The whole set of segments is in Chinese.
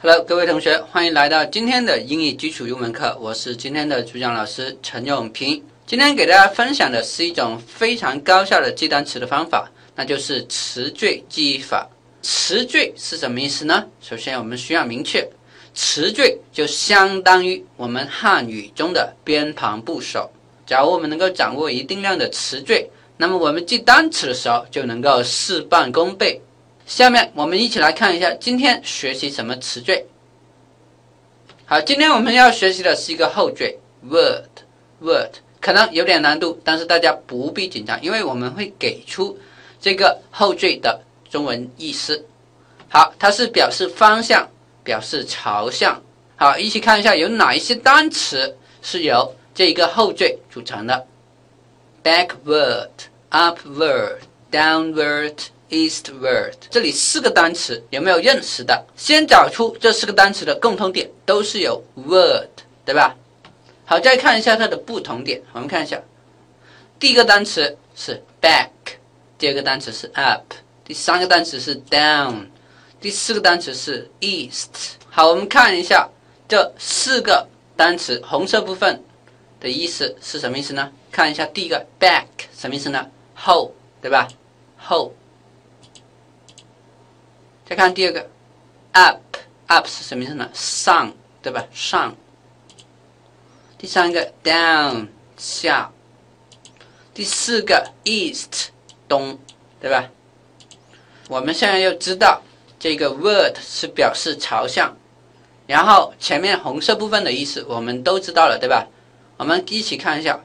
Hello，各位同学，欢迎来到今天的英语基础入门课。我是今天的主讲老师陈永平。今天给大家分享的是一种非常高效的记单词的方法，那就是词缀记忆法。词缀是什么意思呢？首先，我们需要明确，词缀就相当于我们汉语中的偏旁部首。假如我们能够掌握一定量的词缀，那么我们记单词的时候就能够事半功倍。下面我们一起来看一下今天学习什么词缀。好，今天我们要学习的是一个后缀 word，word 可能有点难度，但是大家不必紧张，因为我们会给出这个后缀的中文意思。好，它是表示方向，表示朝向。好，一起看一下有哪一些单词是由这一个后缀组成的：backward，upward，downward。Eastward，这里四个单词有没有认识的？先找出这四个单词的共同点，都是有 word，对吧？好，再看一下它的不同点。我们看一下，第一个单词是 back，第二个单词是 up，第三个单词是 down，第四个单词是 east。好，我们看一下这四个单词红色部分的意思是什么意思呢？看一下第一个 back 什么意思呢？后，对吧？后。再看第二个，up，up 是什么意思呢？上，对吧？上。第三个，down，下。第四个，east，东，对吧？我们现在要知道这个 word 是表示朝向，然后前面红色部分的意思我们都知道了，对吧？我们一起看一下，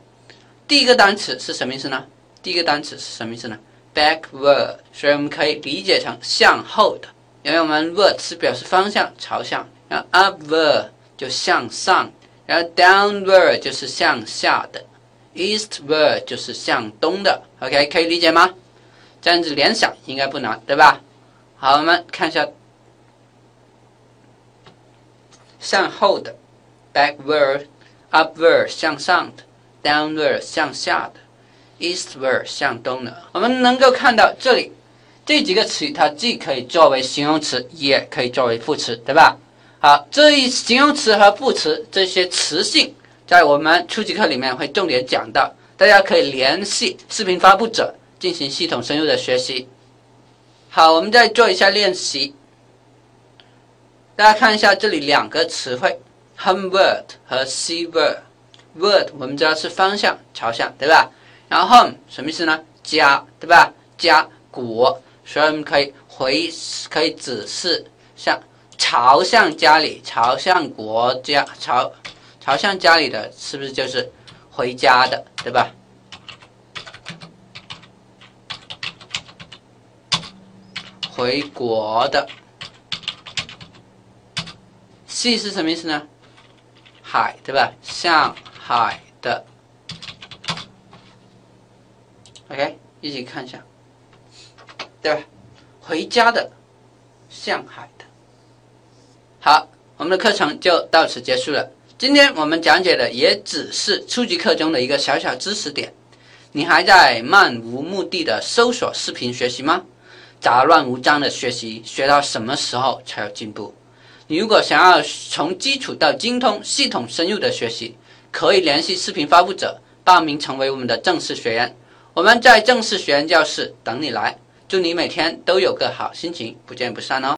第一个单词是什么意思呢？第一个单词是什么意思呢？backward，所以我们可以理解成向后的，因为我们 ward 是表示方向朝向，然后 upward 就向上，然后 downward 就是向下的，eastward 就是向东的。OK，可以理解吗？这样子联想应该不难，对吧？好，我们看一下向后的 backward，upward 向上的，downward 向下的。Eastward 向东的，我们能够看到这里这几个词，它既可以作为形容词，也可以作为副词，对吧？好，这一形容词和副词这些词性，在我们初级课里面会重点讲到，大家可以联系视频发布者进行系统深入的学习。好，我们再做一下练习，大家看一下这里两个词汇，homeward 和 seaward。word 我们知道是方向、朝向，对吧？然后 home 什么意思呢？家，对吧？家国，所以我们可以回，可以指示向朝向家里，朝向国家，朝朝向家里的是不是就是回家的，对吧？回国的。西是什么意思呢？海，对吧？向海的。OK，一起看一下，对吧？回家的，向海的。好，我们的课程就到此结束了。今天我们讲解的也只是初级课中的一个小小知识点。你还在漫无目的的搜索视频学习吗？杂乱无章的学习，学到什么时候才有进步？你如果想要从基础到精通、系统深入的学习，可以联系视频发布者报名成为我们的正式学员。我们在正式学员教室等你来，祝你每天都有个好心情，不见不散哦。